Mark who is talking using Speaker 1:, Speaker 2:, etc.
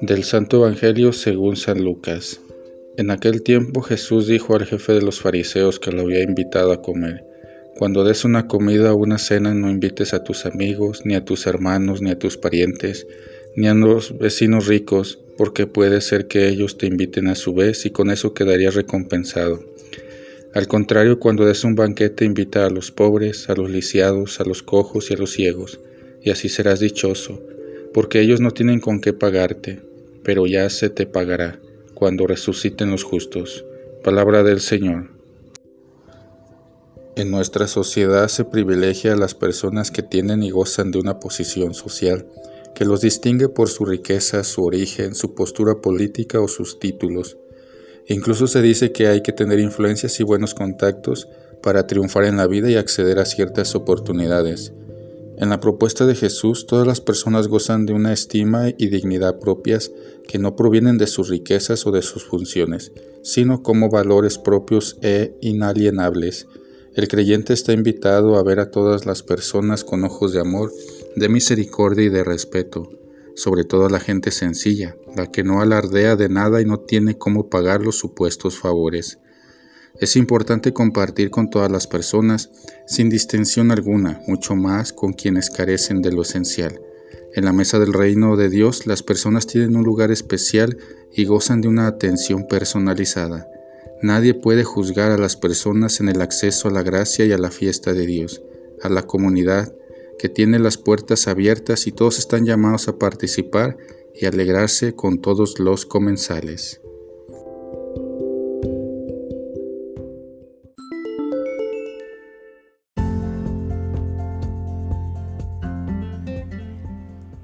Speaker 1: Del Santo Evangelio según San Lucas. En aquel tiempo Jesús dijo al jefe de los fariseos que lo había invitado a comer, Cuando des una comida o una cena no invites a tus amigos, ni a tus hermanos, ni a tus parientes, ni a los vecinos ricos, porque puede ser que ellos te inviten a su vez y con eso quedarías recompensado. Al contrario, cuando des un banquete invita a los pobres, a los lisiados, a los cojos y a los ciegos, y así serás dichoso, porque ellos no tienen con qué pagarte pero ya se te pagará cuando resuciten los justos. Palabra del Señor. En nuestra sociedad se privilegia a las personas que tienen y gozan de una posición social, que los distingue por su riqueza, su origen, su postura política o sus títulos. Incluso se dice que hay que tener influencias y buenos contactos para triunfar en la vida y acceder a ciertas oportunidades. En la propuesta de Jesús, todas las personas gozan de una estima y dignidad propias que no provienen de sus riquezas o de sus funciones, sino como valores propios e inalienables. El creyente está invitado a ver a todas las personas con ojos de amor, de misericordia y de respeto, sobre todo a la gente sencilla, la que no alardea de nada y no tiene cómo pagar los supuestos favores. Es importante compartir con todas las personas, sin distinción alguna, mucho más con quienes carecen de lo esencial. En la mesa del reino de Dios las personas tienen un lugar especial y gozan de una atención personalizada. Nadie puede juzgar a las personas en el acceso a la gracia y a la fiesta de Dios, a la comunidad que tiene las puertas abiertas y todos están llamados a participar y alegrarse con todos los comensales.